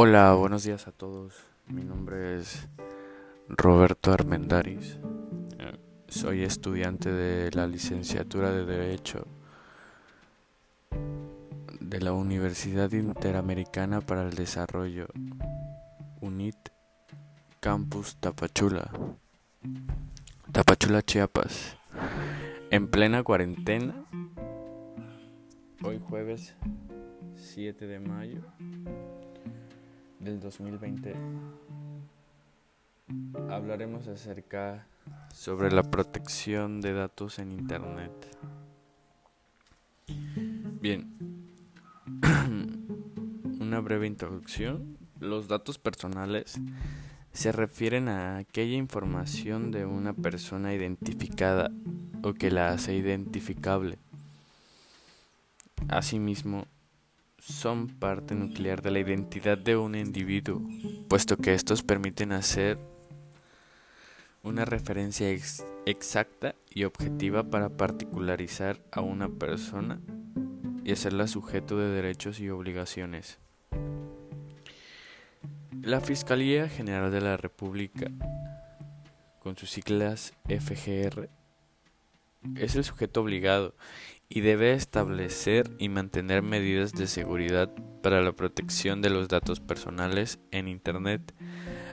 Hola, buenos días a todos. Mi nombre es Roberto Armendaris. Soy estudiante de la licenciatura de Derecho de la Universidad Interamericana para el Desarrollo, UNIT, Campus Tapachula, Tapachula, Chiapas. En plena cuarentena, hoy jueves 7 de mayo del 2020 hablaremos acerca sobre la protección de datos en Internet. Bien, una breve introducción. Los datos personales se refieren a aquella información de una persona identificada o que la hace identificable. Asimismo, son parte nuclear de la identidad de un individuo, puesto que estos permiten hacer una referencia exacta y objetiva para particularizar a una persona y hacerla sujeto de derechos y obligaciones. La Fiscalía General de la República, con sus siglas FGR, es el sujeto obligado y debe establecer y mantener medidas de seguridad para la protección de los datos personales en Internet,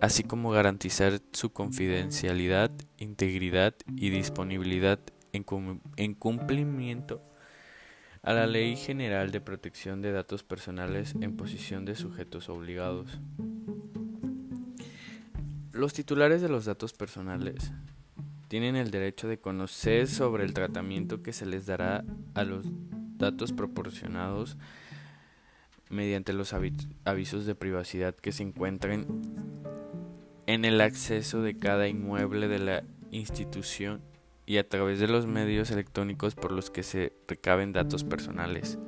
así como garantizar su confidencialidad, integridad y disponibilidad en, cumplimiento a la Ley General de Protección de Datos Personales en posición de sujetos obligados. Los titulares de los datos personales tienen el derecho de conocer sobre el tratamiento que se les dará a los datos proporcionados mediante los avisos de privacidad que se encuentren en el acceso de cada inmueble de la institución y a través de los medios electrónicos por los que se recaben datos personales,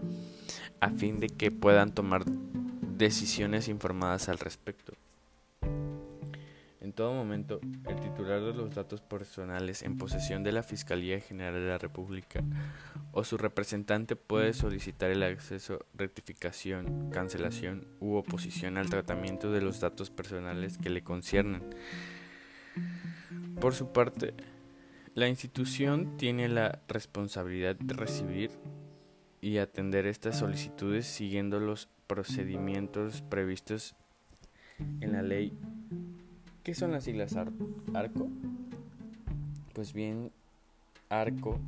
a fin de que puedan tomar decisiones informadas al respecto. En todo momento, el titular de los datos personales en posesión de la Fiscalía General de la República o su representante puede solicitar el acceso, rectificación, cancelación u oposición al tratamiento de los datos personales que le conciernen. Por su parte, la institución tiene la responsabilidad de recibir y atender estas solicitudes siguiendo los procedimientos previstos en la ley ¿Qué son las siglas ARCO? Pues bien, ARCO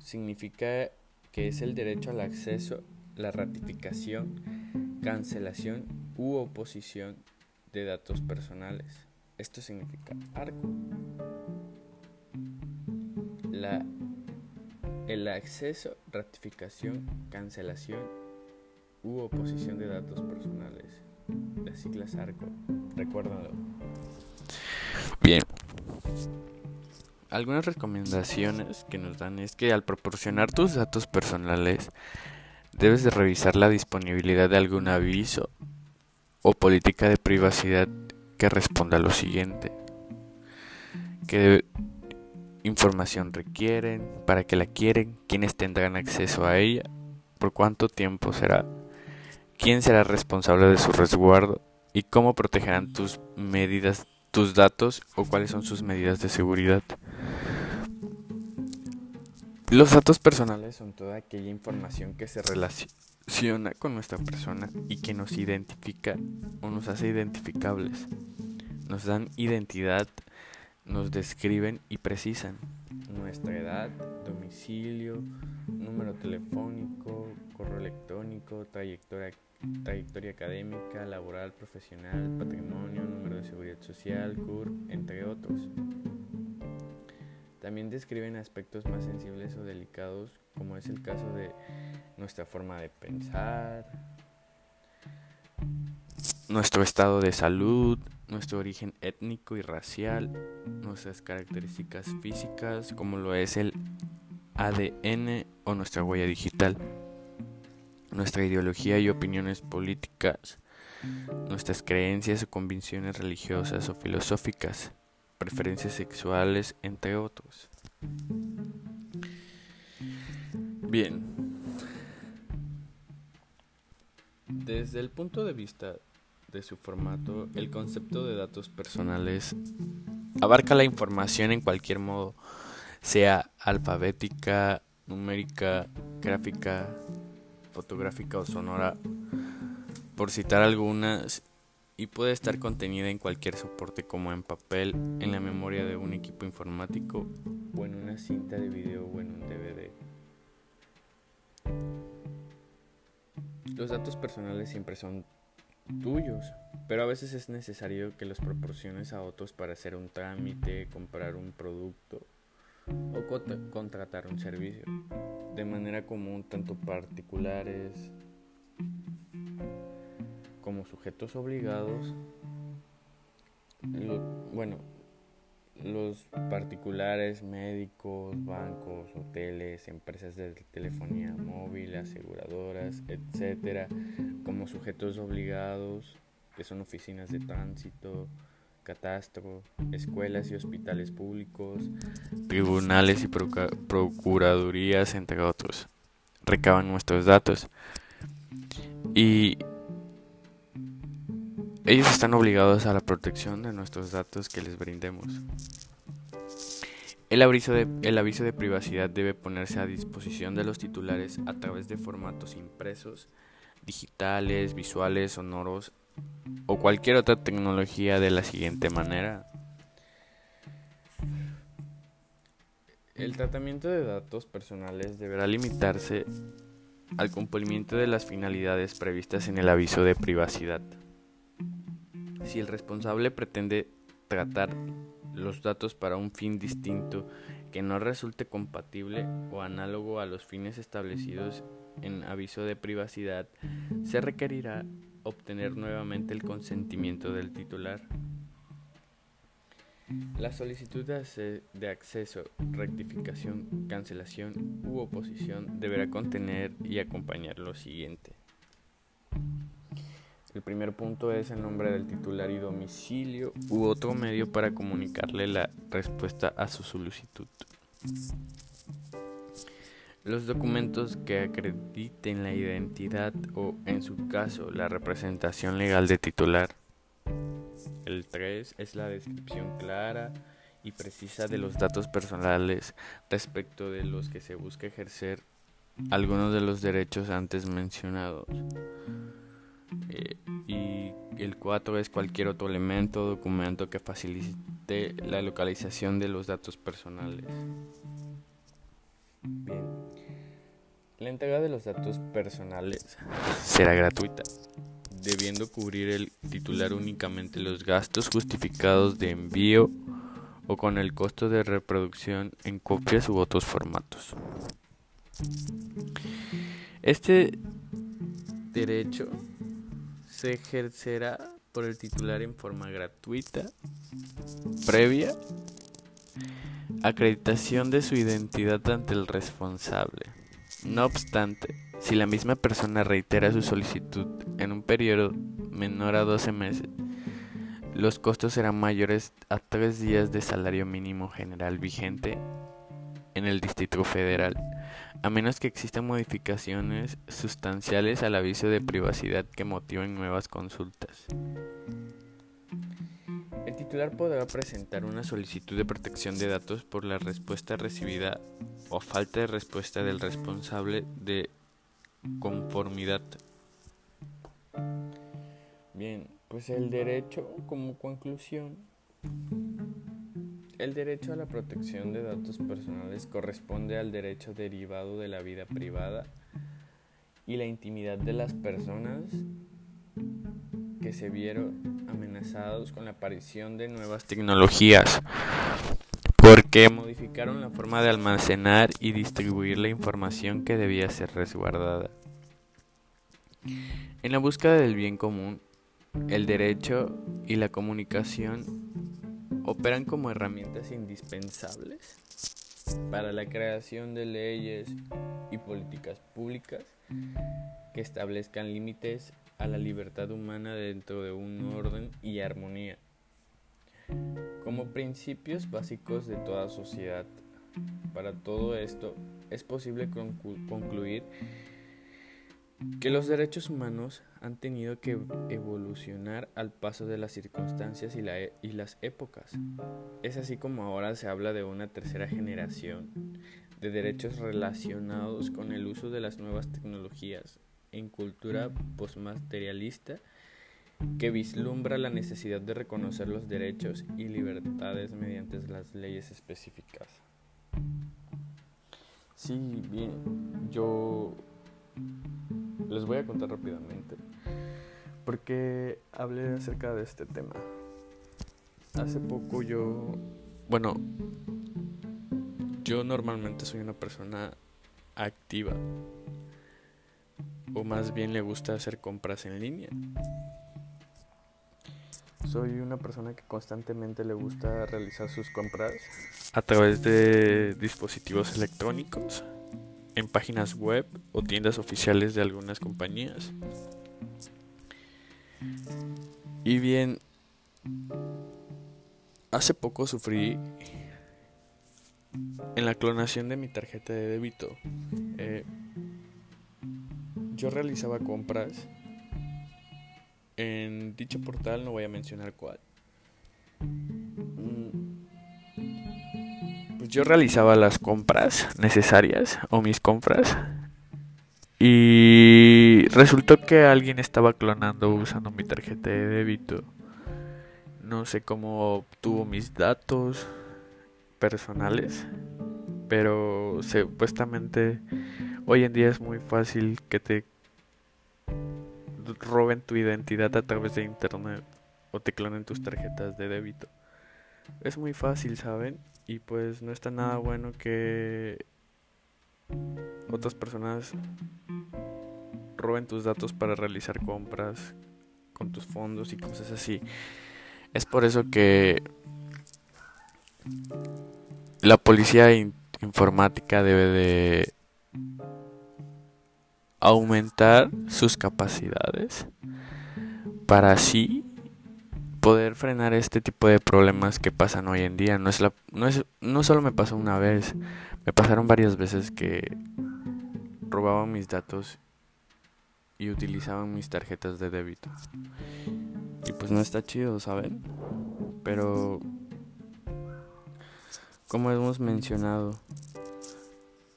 significa que es el derecho al acceso, la ratificación, cancelación u oposición de datos personales. Esto significa ARCO. La, el acceso, ratificación, cancelación u oposición de datos personales. Las siglas ARCO. Recuérdalo. Bien. Algunas recomendaciones que nos dan es que al proporcionar tus datos personales debes de revisar la disponibilidad de algún aviso o política de privacidad que responda a lo siguiente. ¿Qué información requieren? ¿Para qué la quieren? ¿Quiénes tendrán acceso a ella? ¿Por cuánto tiempo será? ¿Quién será responsable de su resguardo? ¿Y cómo protegerán tus medidas tus datos o cuáles son sus medidas de seguridad. Los datos personales son toda aquella información que se relaciona con nuestra persona y que nos identifica o nos hace identificables. Nos dan identidad, nos describen y precisan nuestra edad, domicilio, número telefónico, correo electrónico, trayectoria trayectoria académica, laboral, profesional, patrimonio, número de seguridad social, CUR, entre otros. También describen aspectos más sensibles o delicados, como es el caso de nuestra forma de pensar, nuestro estado de salud, nuestro origen étnico y racial, nuestras características físicas, como lo es el ADN o nuestra huella digital nuestra ideología y opiniones políticas, nuestras creencias o convicciones religiosas o filosóficas, preferencias sexuales, entre otros. Bien. Desde el punto de vista de su formato, el concepto de datos personales abarca la información en cualquier modo, sea alfabética, numérica, gráfica, fotográfica o sonora, por citar algunas, y puede estar contenida en cualquier soporte como en papel, en la memoria de un equipo informático o en una cinta de video o en un DVD. Los datos personales siempre son tuyos, pero a veces es necesario que los proporciones a otros para hacer un trámite, comprar un producto o contratar un servicio, de manera común tanto particulares como sujetos obligados. bueno, los particulares, médicos, bancos, hoteles, empresas de telefonía móvil, aseguradoras, etcétera, como sujetos obligados, que son oficinas de tránsito, catastro, escuelas y hospitales públicos, tribunales y procuradurías, entre otros. Recaban nuestros datos. Y ellos están obligados a la protección de nuestros datos que les brindemos. El aviso, de, el aviso de privacidad debe ponerse a disposición de los titulares a través de formatos impresos, digitales, visuales, sonoros o cualquier otra tecnología de la siguiente manera. El tratamiento de datos personales deberá limitarse al cumplimiento de las finalidades previstas en el aviso de privacidad. Si el responsable pretende tratar los datos para un fin distinto que no resulte compatible o análogo a los fines establecidos en aviso de privacidad, se requerirá obtener nuevamente el consentimiento del titular. La solicitud de acceso, rectificación, cancelación u oposición deberá contener y acompañar lo siguiente. El primer punto es el nombre del titular y domicilio u otro medio para comunicarle la respuesta a su solicitud. Los documentos que acrediten la identidad o, en su caso, la representación legal de titular. El 3 es la descripción clara y precisa de los datos personales respecto de los que se busca ejercer algunos de los derechos antes mencionados. Eh, y el 4 es cualquier otro elemento o documento que facilite la localización de los datos personales. Bien. La entrega de los datos personales será gratuita, debiendo cubrir el titular únicamente los gastos justificados de envío o con el costo de reproducción en copias u otros formatos. Este derecho se ejercerá por el titular en forma gratuita, previa acreditación de su identidad ante el responsable. No obstante, si la misma persona reitera su solicitud en un periodo menor a 12 meses, los costos serán mayores a tres días de salario mínimo general vigente en el Distrito Federal a menos que existan modificaciones sustanciales al aviso de privacidad que motiven nuevas consultas. Titular podrá presentar una solicitud de protección de datos por la respuesta recibida o falta de respuesta del responsable de conformidad. Bien, pues el derecho como conclusión el derecho a la protección de datos personales corresponde al derecho derivado de la vida privada y la intimidad de las personas que se vieron amenazados con la aparición de nuevas tecnologías porque modificaron la forma de almacenar y distribuir la información que debía ser resguardada. En la búsqueda del bien común, el derecho y la comunicación operan como herramientas indispensables para la creación de leyes y políticas públicas que establezcan límites a la libertad humana dentro de un orden y armonía. Como principios básicos de toda sociedad, para todo esto es posible concluir que los derechos humanos han tenido que evolucionar al paso de las circunstancias y, e, y, las épocas. Es así como ahora se habla de una tercera generación de derechos relacionados con el uso de las nuevas tecnologías en cultura postmaterialista que vislumbra la necesidad de reconocer los derechos y libertades mediante las leyes específicas. Sí, bien, yo les voy a contar rápidamente porque hablé acerca de este tema. Hace poco yo, bueno, yo normalmente soy una persona activa o más bien le gusta hacer compras en línea. Soy una persona que constantemente le gusta realizar sus compras a través de dispositivos electrónicos, en páginas web o tiendas oficiales de algunas compañías. Y bien, hace poco sufrí en la clonación de mi tarjeta de débito. Yo realizaba compras en dicho portal, no voy a mencionar cuál. Mm, pues yo realizaba las compras necesarias o mis compras y resultó que alguien estaba clonando usando mi tarjeta de débito. No sé cómo obtuvo mis datos personales, pero supuestamente hoy en día es muy fácil que te roben tu identidad a través de internet o te clonen tus tarjetas de débito. Es muy fácil, ¿saben? Y pues no está nada bueno que otras personas roben tus datos para realizar compras con tus fondos y cosas así. Es por eso que la policía informática debe de aumentar sus capacidades para así poder frenar este tipo de problemas que pasan hoy en día. No es la, no es no solo me pasó una vez, me pasaron varias veces que robaban mis datos y utilizaban mis tarjetas de débito. Y pues no está chido, ¿saben? Pero como hemos mencionado,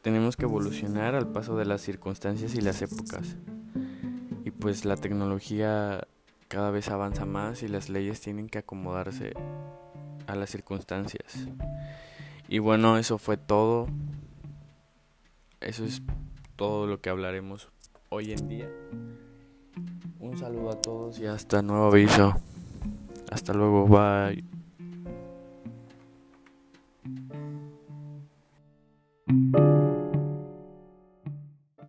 tenemos que evolucionar al paso de las circunstancias y las épocas. Y pues la tecnología cada vez avanza más y las leyes tienen que acomodarse a las circunstancias. Y bueno, eso fue todo. Eso es todo lo que hablaremos hoy en día. Un saludo a todos y hasta nuevo aviso. Hasta luego, bye.